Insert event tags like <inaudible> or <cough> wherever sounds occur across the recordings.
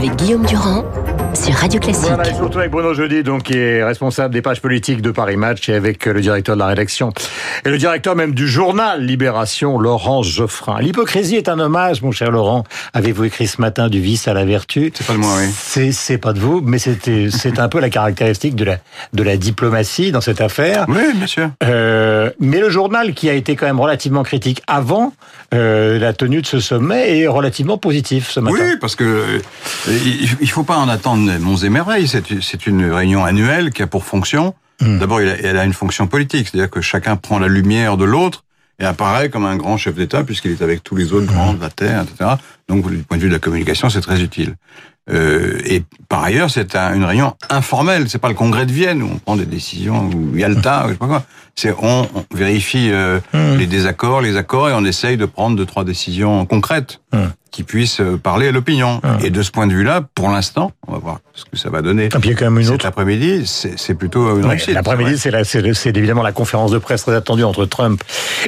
avec Guillaume Durand sur Radio Classique. Voilà, et surtout avec Bruno Jeudi, donc, qui est responsable des pages politiques de Paris Match, et avec le directeur de la rédaction, et le directeur même du journal Libération, Laurent Geoffrin. L'hypocrisie est un hommage, mon cher Laurent. Avez-vous écrit ce matin du vice à la vertu? C'est pas de moi, oui. C'est, pas de vous, mais c'est un peu la caractéristique de la, de la diplomatie dans cette affaire. Oui, bien sûr. Euh, mais le journal, qui a été quand même relativement critique avant euh, la tenue de ce sommet, est relativement positif ce matin. Oui, parce que euh, il faut pas en attendre monts et merveilles. C'est une réunion annuelle qui a pour fonction. Hmm. D'abord, elle a une fonction politique, c'est-à-dire que chacun prend la lumière de l'autre et apparaît comme un grand chef d'État puisqu'il est avec tous les autres grands de la Terre, etc. Donc, du point de vue de la communication, c'est très utile. Euh, et par ailleurs, c'est un- une réunion informelle. C'est pas le congrès de Vienne où on prend des décisions ou Yalta, ou je sais pas quoi. C'est on, on vérifie euh, Hmm. les désaccords, les accords, et on essaye de prendre deux trois décisions concrètes Hmm. qui puissent euh, parler à l'opinion. Hmm. Et de ce point de vue-là, pour l'instant, on va voir ce que ça va donner. Et puis il y a quand même une Cet autre après-midi, c'est plutôt une Ouais, réussite. L'après-midi, c'est évidemment la conférence de presse très attendue entre Trump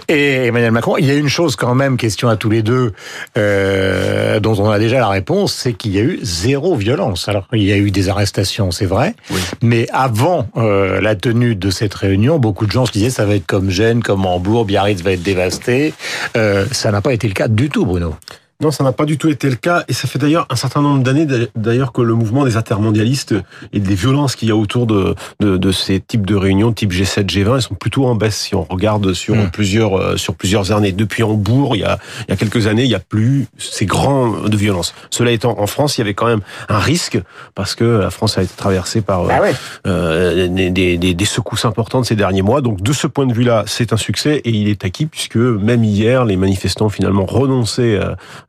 et Emmanuel Macron. Il y a une chose quand même, question à tous les deux, euh, dont on a déjà la réponse, c'est qu'il y a eu zéro violence. Alors, il y a eu des arrestations, c'est vrai, Oui. mais avant euh, la tenue de cette réunion, beaucoup de gens se disaient ça va être comme Gênes, comme Hambourg, Biarritz va être dévasté. Euh, ça n'a pas été le cas du tout, Bruno. Non, ça n'a pas du tout été le cas, et ça fait d'ailleurs un certain nombre d'années d'ailleurs que le mouvement des intermondialistes et des violences qu'il y a autour de, de, de ces types de réunions, type G7, G20, elles sont plutôt en baisse si on regarde sur Mm. plusieurs euh, sur plusieurs années. Depuis Hambourg, il y a il y a quelques années, il y a plus ces grands de violence. Cela étant, en France, il y avait quand même un risque parce que la France a été traversée par euh, Ah ouais. euh, des, des, des- des secousses importantes ces derniers mois. Donc de ce point de vue-là, c'est un succès et il est acquis puisque même hier, les manifestants ont finalement renoncé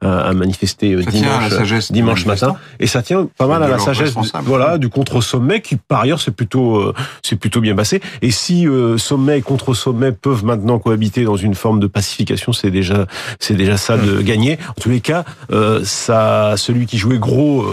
à, à- manifester euh, Ça la dimanche, sagesse des dimanche matin. Et ça tient pas mal à la sagesse, responsables. voilà, du contre-sommet qui par ailleurs c'est plutôt euh, c'est plutôt bien passé. Et si euh, sommet et contre-sommet peuvent maintenant cohabiter dans une forme de pacification, c'est déjà c'est déjà ça de gagner. En tous les cas, euh, ça celui qui jouait gros.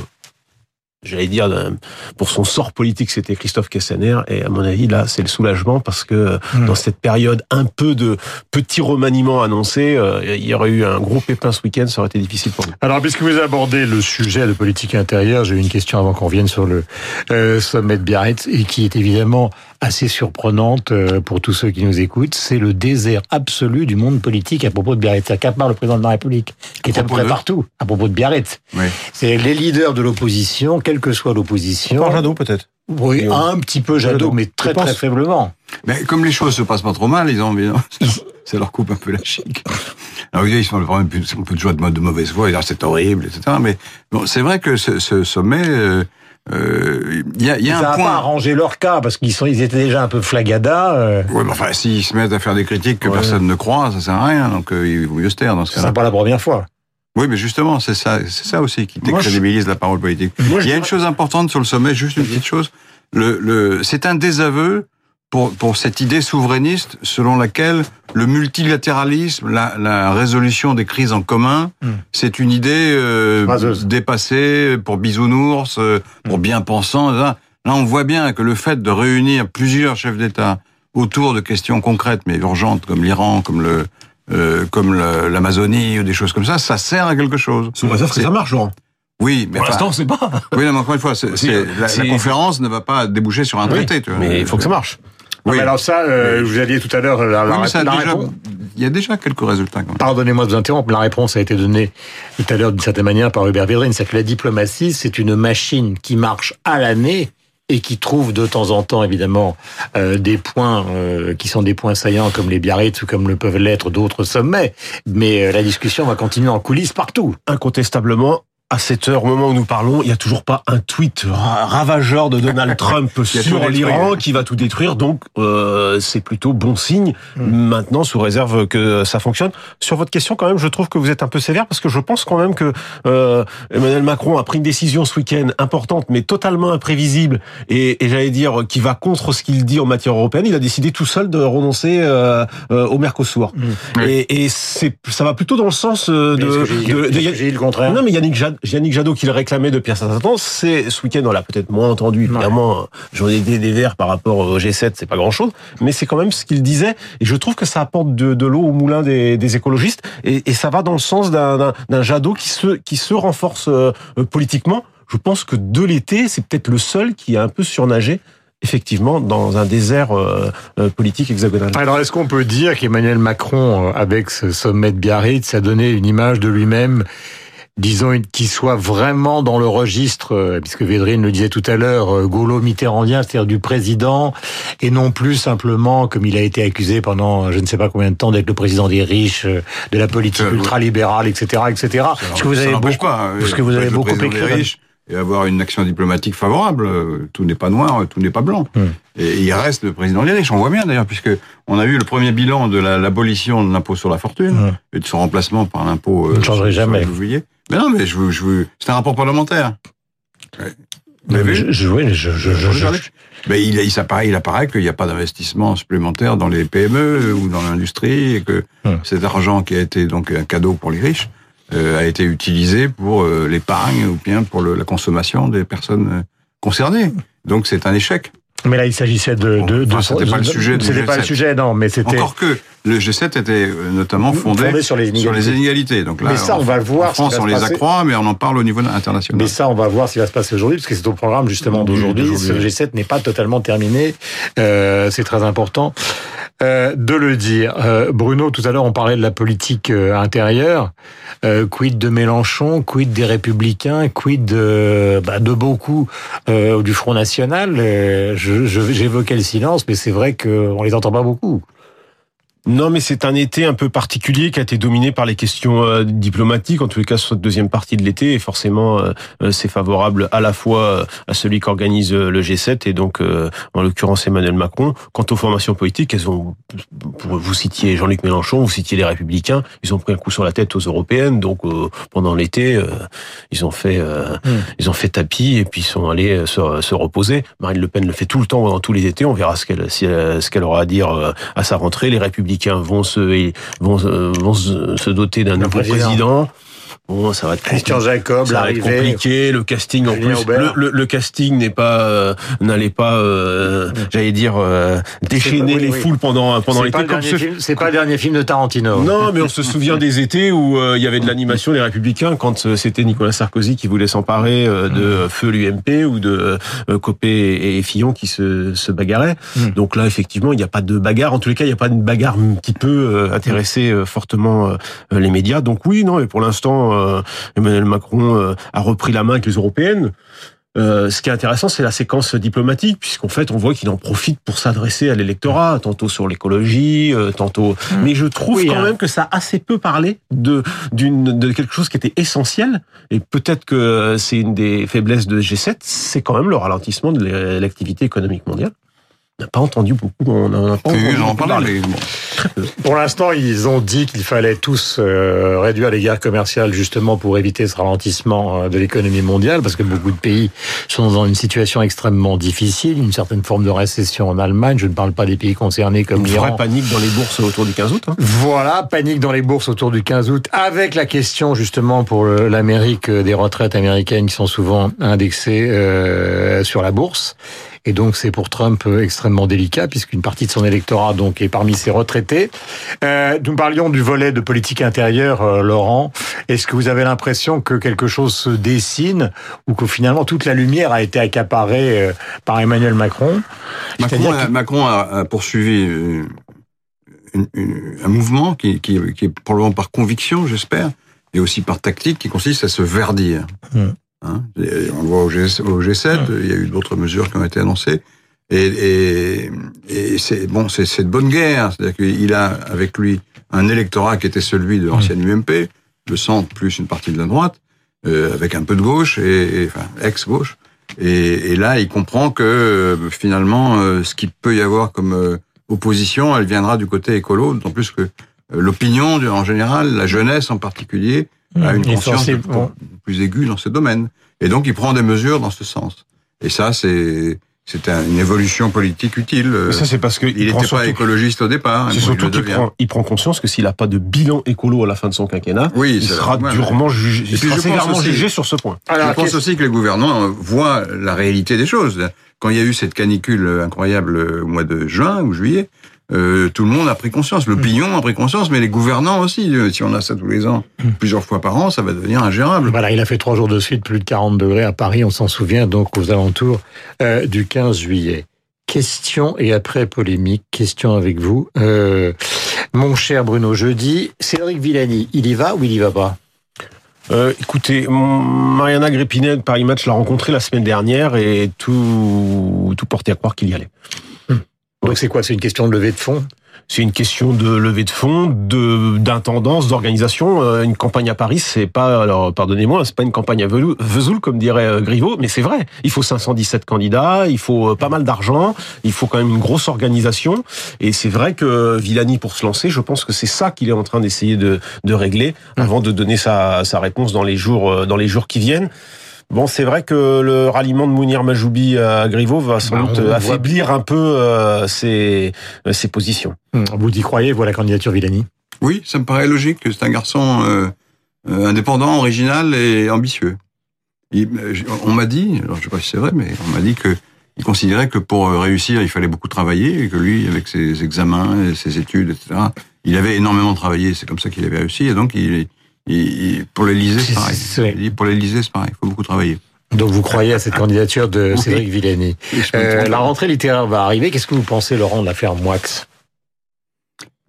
Euh, J'allais dire euh, pour son sort politique, c'était Christophe Castaner, et à mon avis là, c'est le soulagement parce que Mm. dans cette période un peu de petit remaniement annoncé, euh, il y aurait eu un gros pépin ce week-end, ça aurait été difficile pour nous. Alors, puisque vous abordez le sujet de politique intérieure, j'ai une question avant qu'on vienne sur le euh, sommet de Biarritz, et qui est évidemment assez surprenante euh, pour tous ceux qui nous écoutent. C'est le désert absolu du monde politique à propos de Biarritz. C'est qu'à part le président de la République, qui est à peu près de partout, à propos de Biarritz. Oui. C'est les leaders de l'opposition, quelle que soit l'opposition. Jadot peut-être. Oui, un petit peu Jadot, Jadot, mais très pense. très faiblement. Mais comme les choses se passent pas trop mal, ils ont envie, <laughs> ça leur coupe un peu la chic. Alors ils sont vraiment un peu de joie de de mauvaise foi, ils disent, Ah, c'est horrible, etc. Mais bon, c'est vrai que ce, ce sommet, euh, euh, il y a, il y a Ça un n'a pas point. arrangé leur cas, parce qu'ils sont, ils étaient déjà un peu flagada. euh, Ouais, mais enfin, s'ils se mettent à faire des critiques que Ouais. personne ne croit, ça sert à rien. Donc euh, il vaut mieux se taire dans ce Ce cas-là. sera pas la première fois. Oui, mais justement, c'est ça, c'est ça aussi qui je- décrédibilise la parole politique. Moi, Il y a une chose importante sur le sommet, juste une petite chose. Le, le, c'est un désaveu pour, pour cette idée souverainiste selon laquelle le multilatéralisme, la, la résolution des crises en commun, Hmm. c'est une idée euh, dépassée pour bisounours, euh, pour bien-pensants. Là, là, on voit bien que le fait de réunir plusieurs chefs d'État autour de questions concrètes mais urgentes comme l'Iran, comme le euh, comme l'Amazonie ou des choses comme ça, ça sert à quelque chose. Sous réserve que C'est- ça marche, Laurent. Oui, mais Pour l'instant, c'est pas. oui, non, mais encore une fois, la, conférence ne va pas déboucher sur un Oui, traité. Tu vois. mais il faut que ça marche. Oui. mais alors ça, euh, vous aviez tout à l'heure la, la Oui, mais ça a la déjà- réponse. il y a déjà quelques résultats quand même. Pardonnez-moi de vous interrompre, la réponse a été donnée tout à l'heure d'une certaine manière par Hubert Védrine, c'est que la diplomatie, c'est une machine qui marche à l'année et qui trouve de temps en temps, évidemment, euh, des points euh, qui sont des points saillants comme les Biarritz ou comme le peuvent l'être d'autres sommets. Mais euh, la discussion va continuer en coulisses partout. Incontestablement, à cette heure, au moment où nous parlons, il n'y a toujours pas un tweet ra- ravageur de Donald <laughs> Trump sur l'Iran qui va tout détruire. Donc, euh, c'est plutôt bon signe. Maintenant, sous réserve que ça fonctionne. Sur votre question, quand même, je trouve que vous êtes un peu sévère parce que je pense quand même que euh, Emmanuel Macron a pris une décision ce week-end importante, mais totalement imprévisible et, et j'allais dire qui va contre ce qu'il dit en matière européenne. Il a décidé tout seul de renoncer euh, euh, au Mercosur. Oui. Et, et ça va plutôt dans le sens euh, de, j'ai- dit le contraire? Non, mais Yannick, Jad- Yannick Jadot qui le réclamait depuis un certain temps, c'est ce week-end, on l'a peut-être moins entendu, évidemment, j'en ai des, des verts par rapport au G7, c'est pas grand-chose, mais c'est quand même ce qu'il disait, et je trouve que ça apporte de, de l'eau au moulin des, des écologistes, et, et ça va dans le sens d'un Jadot qui se, qui se renforce euh, euh, politiquement. je pense que de l'été, c'est peut-être le seul qui a un peu surnagé effectivement dans un désert euh, euh, politique hexagonal. Alors est-ce qu'on peut dire qu'Emmanuel Macron, euh, avec ce sommet de Biarritz, a donné une image de lui-même disons, qui soit vraiment dans le registre, euh, puisque Védrine le disait tout à l'heure, euh, gaulo-mitterrandien, c'est-à-dire du président, et non plus simplement, comme il a été accusé pendant je ne sais pas combien de temps, d'être le président des riches, euh, de la politique ultralibérale, etc., etc. Parce que vous avez beaucoup, pas, parce que vous avez beaucoup écrit et avoir une action diplomatique favorable. Tout n'est pas noir, tout n'est pas blanc. Hmm. Et il reste le président des riches. On voit bien d'ailleurs, puisque on a eu le premier bilan de l'abolition de l'impôt sur la fortune hmm. et de son remplacement par l'impôt. ne changerait jamais. Mais non, mais je veux, je veux. C'est un rapport parlementaire. Vous vu je, je, je, je, mais il, il, apparaît, il apparaît qu'il n'y a pas d'investissement supplémentaire dans les PME ou dans l'industrie et que hum. cet argent qui a été donc un cadeau pour les riches euh, a été utilisé pour euh, l'épargne ou bien pour le, la consommation des personnes euh, concernées. Donc c'est un échec. Mais là, il s'agissait de, de, de c'était pas le sujet. C'était pas le sujet, non, mais c'était. Encore que le G7 était euh, notamment fondé, fondé sur, les sur, les inégalités. Donc là, mais ça, on, va le voir. En France, on les accroît, mais on en parle au niveau international. Mais ça, on va voir ce qui va se passer aujourd'hui, parce que c'est au programme justement d'aujourd'hui. Ce G7 n'est pas totalement terminé. Euh, c'est très important euh, de le dire. Euh, Bruno, tout à l'heure, on parlait de la politique euh, intérieure. Euh, quid de Mélenchon, quid des Républicains, quid de, bah, de beaucoup du Front National? J'évoquais le silence, mais c'est vrai qu'on les entend pas beaucoup. Non, mais c'est un été un peu particulier qui a été dominé par les questions euh, diplomatiques, en tous les cas sur cette deuxième partie de l'été, et forcément euh, euh, c'est favorable à la fois à celui qui organise le G7 et donc en l'occurrence Emmanuel Macron. Quant aux formations politiques, elles ont, vous citiez Jean-Luc Mélenchon, vous citiez les Républicains, ils ont pris un coup sur la tête aux européennes, donc pendant l'été ils ont fait hmm. ils ont fait tapis et puis ils sont allés se, se, reposer. Marine Le Pen le fait tout le temps pendant tous les étés, on verra ce qu'elle ce qu'elle aura à dire à sa rentrée. Les Républicains vont se vont, vont se doter d'un nouveau président. Bon, ça va être Christian Jacob, ça va être compliqué. Le casting en plus, le, le, casting n'est pas, euh, n'allait pas, euh, j'allais dire, euh, déchaîner les foules pendant pendant l'été. C'est pas le dernier film de Tarantino. Non, mais on se souvient des étés où il y avait de l'animation les Républicains quand c'était Nicolas Sarkozy qui voulait s'emparer de mm. Feu l'UMP ou de Copé et Fillon qui se, se bagarraient. Mm. Donc là, effectivement, il n'y a pas de bagarre. En tous les cas, il n'y a pas une bagarre qui peut intéresser fortement les médias. Donc oui, non, et pour l'instant euh, Emmanuel Macron euh, a repris la main avec les européennes. Euh, ce qui est intéressant, c'est la séquence diplomatique, puisqu'en fait, on voit qu'il en profite pour s'adresser à l'électorat, tantôt sur l'écologie, tantôt. Mmh. Mais je trouve quand hein. même que ça a assez peu parlé de d'une de quelque chose qui était essentiel. Et peut-être que c'est une des faiblesses de G7, c'est quand même le ralentissement de l'activité économique mondiale. On n'a pas entendu beaucoup. On a pas entendu Pour l'instant, ils ont dit qu'il fallait tous euh, réduire les guerres commerciales justement pour éviter ce ralentissement euh, de l'économie mondiale, parce que beaucoup de pays sont dans une situation extrêmement difficile, une certaine forme de récession en Allemagne. Je ne parle pas des pays concernés comme l'Iran. Une vraie panique dans les bourses autour du 15 août. Hein. Voilà, panique dans les bourses autour du 15 août, avec la question justement pour l'Amérique euh, des retraites américaines qui sont souvent indexées euh, sur la bourse. Et donc c'est pour Trump euh, extrêmement délicat puisqu'une partie de son électorat donc est parmi ses retraités. Euh, nous parlions du volet de politique intérieure, euh, Laurent. Est-ce que vous avez l'impression que quelque chose se dessine ou que finalement toute la lumière a été accaparée euh, par Emmanuel Macron? Macron a, Macron a, poursuivi un mouvement qui, qui, qui, est probablement par conviction, j'espère, et aussi par tactique, qui consiste à se verdir. Hmm. Hein on le voit au, G, 7 il y a eu d'autres mesures qui ont été annoncées. Et, et, et c'est bon, c'est de bonne guerre. C'est-à-dire qu'il a avec lui un électorat qui était celui de l'ancienne UMP, le centre plus une partie de la droite, euh, avec un peu de gauche et, enfin ex-gauche. Et, et, là, il comprend que euh, finalement, euh, ce qu'il peut y avoir comme euh, opposition, elle viendra du côté écolo, d'autant plus que l'opinion en général, la jeunesse en particulier, a une conscience plus aiguë dans ce domaine. Et donc, il prend des mesures dans ce sens. Et ça, c'est c'est une évolution politique utile. ça, c'est parce qu'il n'était pas écologiste au départ. Hein, c'est surtout qu'il prend, il prend conscience que s'il n'a pas de bilan écolo à la fin de son quinquennat, oui, il sera durement jugé, il sera sévèrement jugé sur ce point. Alors, je pense aussi que les gouvernants voient la réalité des choses. Quand il y a eu cette canicule incroyable au mois de juin ou juillet, euh, tout le monde a pris conscience. L'opinion a pris conscience, mais les gouvernants aussi. Euh, Si on a ça tous les ans, plusieurs fois par an, ça va devenir ingérable. Voilà, il a fait trois jours de suite plus de 40 degrés à Paris, on s'en souvient, donc aux alentours euh, du 15 juillet. Question et après polémique, question avec vous. Euh, mon cher Bruno, jeudi, Cédric Villani, il y va ou il y va pas? Euh, écoutez, Mariana Grépinel de Paris Match l'a rencontré la semaine dernière et tout, tout portait à croire qu'il y allait. Donc c'est quoi? C'est une question de levée de fonds? C'est une question de levée de fonds, de d'intendance, d'organisation. Euh, Une campagne à Paris, c'est pas, alors pardonnez-moi, c'est pas une campagne à Vesoul comme dirait euh, Griveaux, mais c'est vrai. Il faut 517 candidats, il faut euh, pas mal d'argent, il faut quand même une grosse organisation. Et c'est vrai que Villani, pour se lancer, je pense que c'est ça qu'il est en train d'essayer de, de régler avant de donner sa, sa réponse dans les jours dans les jours qui viennent. Bon, c'est vrai que le ralliement de Mounir Majoubi à Griveaux va sans Bah, doute affaiblir un peu euh, ses, euh, ses positions. Hum, Vous y croyez, vous, à la candidature Villani? Oui, ça me paraît logique. C'est un garçon euh, euh, indépendant, original et ambitieux. Il- euh, on m'a dit, alors je sais pas si c'est vrai, mais on m'a dit que il considérait que pour euh, réussir, il fallait beaucoup travailler et que lui, avec ses examens, et ses études, etc., il avait énormément travaillé. C'est comme ça qu'il avait réussi. Et donc, il, pour l'Élysée, C'est- pareil. pour l'Élysée, c'est pareil. Il faut beaucoup travailler. Donc vous croyez à cette candidature de Oui. Cédric Villani Euh. La rentrée littéraire va arriver. Qu'est-ce que vous pensez, Laurent, de l'affaire Moix?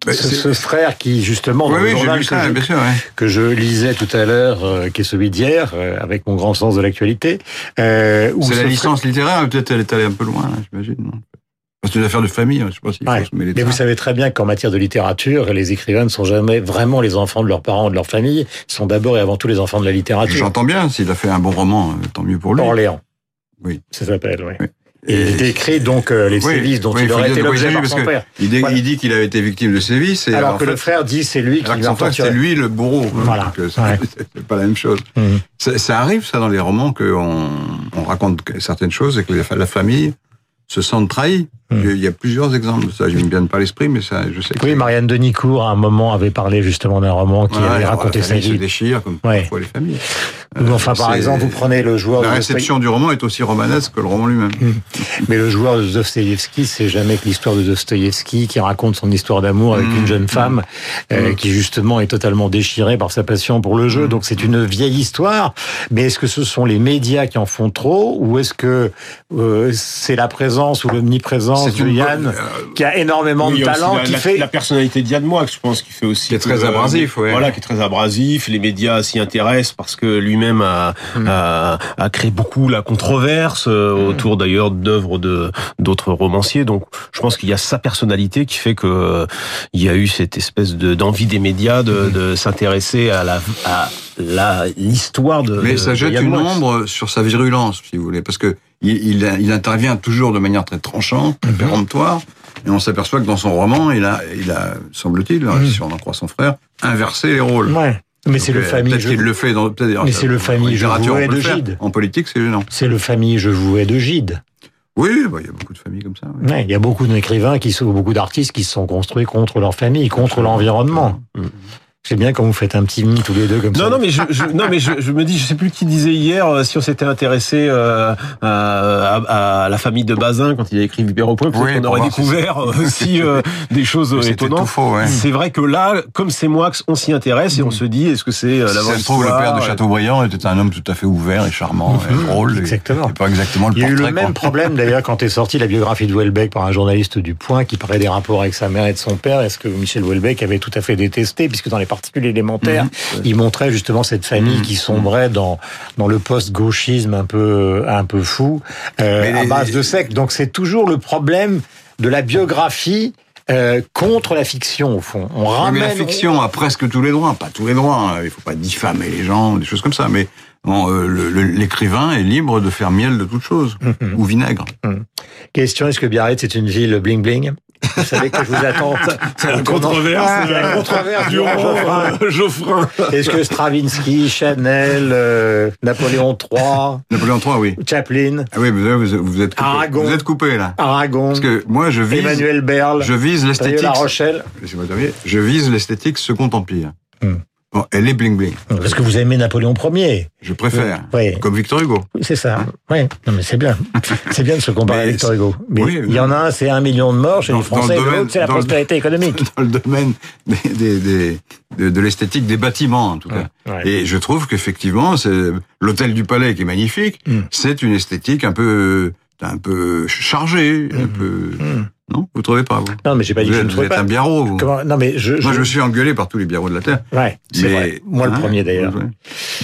Ben, ce, frère qui, justement, dans Oui, le journal que je- bien sûr. ouais. que je lisais tout à l'heure, euh, qui est celui d'hier, euh, avec mon grand sens de l'actualité. Euh, C'est ce la licence littéraire, peut-être elle est allée un peu loin, j'imagine. C'est une affaire de famille, hein, je sais pas s'il Ouais. faut se Mais vous savez très bien qu'en matière de littérature, les écrivains ne sont jamais vraiment les enfants de leurs parents ou de leur famille, ils sont d'abord et avant tout les enfants de la littérature. J'entends bien, s'il a fait un bon roman, euh, tant mieux pour lui. Orléans. Oui. Ça s'appelle, oui. Oui. Et il décrit donc euh, les Oui, sévices dont oui, il aurait été l'objet par son père. Il, dit- Voilà. il dit qu'il avait été victime de sévices. Et Alors que le frère dit c'est lui qui l'a torturé. c'était lui le bourreau. Voilà. euh, c'est Ouais. <laughs> c'est pas la même chose. Mhm. Ça, ça arrive, ça, dans les romans, qu'on on raconte certaines choses et que la famille se sent trahie. Mhm. Il y a plusieurs exemples de ça. Je ne me viens pas l'esprit, mais ça, je sais que Oui, Marianne Denicourt, à un moment, avait parlé justement d'un roman qui Ouais, avait raconté sa famille se vie. déchire, comme Ouais. parfois les familles. Ou enfin, par exemple, vous prenez le joueur La de réception du roman est aussi romanesque que le roman lui-même. Mais le joueur de Dostoïevski, c'est jamais que l'histoire de Dostoïevski qui raconte son histoire d'amour avec Mmh. une jeune femme euh, Mmh. qui justement est totalement déchirée par sa passion pour le jeu. Mmh. Donc c'est une vieille histoire. Mais est-ce que ce sont les médias qui en font trop? Ou est-ce que euh, c'est la présence ou l'omniprésence de Yann euh, qui a énormément Oui, de talent la, qui la- fait la personnalité d'Yann Moix, je pense, qui fait aussi Qui est très euh, abrasif, ouais. Voilà, qui est très abrasif. Les médias s'y intéressent parce que lui-même a, Mm. a, a créé beaucoup la controverse euh, autour d'ailleurs d'œuvres de d'autres romanciers. Donc, je pense qu'il y a sa personnalité qui fait que euh, il y a eu cette espèce de d'envie des médias de, Mm. de s'intéresser à la à la l'histoire de. Mais ça de jette une ombre sur sa virulence, si vous voulez, parce que il, il, il intervient toujours de manière très tranchante, très péremptoire, et on s'aperçoit que dans son roman, il a, il a semble-t-il, Mhm. si on en croit son frère, inversé les rôles. Ouais. Mais c'est le famille. Je- le fait dans. peut-être- Mais c'est le famille, je peut de. Gide. En politique, c'est gênant. C'est le famille Je vouais de Gide. Oui, bah, il y a beaucoup de familles comme ça. oui. Ouais, il y a beaucoup d'écrivains qui sont, beaucoup d'artistes qui se sont construits contre leur famille, contre l'environnement. C'est bien quand vous faites un petit mi tous les deux comme ça. Non, non, mais je, je- non, mais je, je me dis, je sais plus qui disait hier, euh, si on s'était intéressé euh, à, à- à la famille de Bazin quand il a écrit Vibert au point, peut-être Oui, qu'on pour aurait découvert euh, <laughs> aussi euh, des choses étonnantes. faux, ouais. C'est vrai que là, comme c'est moi, on s'y intéresse et on se dit, est-ce que c'est euh, Si la ça se trouve, le père de Chateaubriand était un homme tout à fait ouvert et charmant et drôle. et- Exactement. et pas exactement le Il y a eu le même problème d'ailleurs quand est sortie la biographie de Houellebecq par un journaliste du Point qui parlait des rapports avec sa mère et de son père. Est-ce que Michel Houellebecq avait tout à fait détesté puisque dans les particules élémentaires, Mhm. il montrait justement cette famille qui sombrait dans dans le post-gauchisme un peu un peu fou euh, à base de secte. Donc c'est toujours le problème de la biographie euh, contre la fiction au fond. On ramène mais la fiction a presque tous les droits, pas tous les droits. hein. Il faut pas diffamer les gens, des choses comme ça. Mais bon, euh, l'écrivain est libre de faire miel de toute chose Mhm. ou vinaigre. Question est-ce que Biarritz c'est une ville bling bling Vous savez que je vous attends. C'est la Ah, controverse, la controverse du Durand, Geoffrin. Est-ce que Stravinsky, Chanel, euh, Napoléon III, Napoléon III, oui. Chaplin, Ah oui, vous, vous, vous êtes coupé. Aragon. Vous êtes coupé là. Aragon, Parce que moi, je vise, Emmanuel Berle, je vise l'esthétique. La Rochelle Laissez-moi terminer. Je vise l'esthétique Second Empire. Hmm. Bon, elle est bling bling. Parce que vous aimez Napoléon Ier. Je préfère. Oui. Comme Victor Hugo. C'est ça. Oui. Non, mais c'est bien. <laughs> C'est bien de se comparer Mais à Victor Hugo. Mais oui, il y en a un, c'est un million de morts chez Dans- les Français, le l'autre, c'est la le- prospérité <laughs> économique. Dans le domaine des, des, des- de, de l'esthétique des bâtiments, en tout cas. Ouais. Et je trouve qu'effectivement, c'est l'hôtel du Palais qui est magnifique. Mm. C'est une esthétique un peu, un peu chargée, un peu. Mm. Non, vous trouvez pas vous Non, mais j'ai pas dit Vous que je êtes, ne vous trouvais êtes pas. un biarro. Vous. Comment- Non, mais je. Moi, je- je me suis engueulé par tous les biarros de la terre. Ouais, c'est Mais- vrai. Moi, le hein, premier d'ailleurs.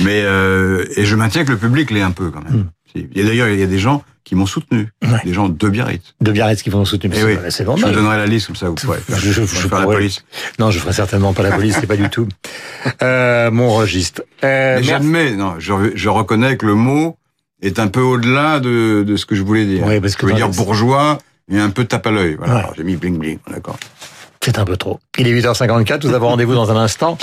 Mais euh, et je maintiens que le public l'est un peu quand même. Si. Et d'ailleurs, il y a des gens qui m'ont soutenu, Hmm. Ouais. des gens de Biarritz. De Biarritz qui vont nous soutenir. Eh C'est pas- C'est Je vous normal. donnerai la liste comme ça, vous pourrez faire, Je- je- vous je la police. Non, je ferai certainement pas la police, c'est pas du tout <laughs> euh, mon registre. Euh, Mais j'admets, non, je, je reconnais que le mot est un peu au-delà de, de ce que je voulais dire. Oui, parce que je veux dire bourgeois et un peu tape à l'œil. Voilà, Ouais. J'ai mis bling bling, d'accord. C'est un peu trop. Il est 8h54, nous avons rendez-vous dans un instant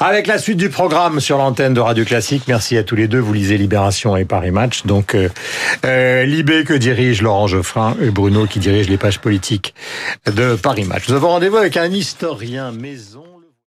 avec la suite du programme sur l'antenne de Radio Classique. Merci à tous les deux. Vous lisez Libération et Paris Match. Donc, euh, euh, Libé que dirige Laurent Geoffrin et Bruno qui dirige les pages politiques de Paris Match. Nous avons rendez-vous avec un historien maison.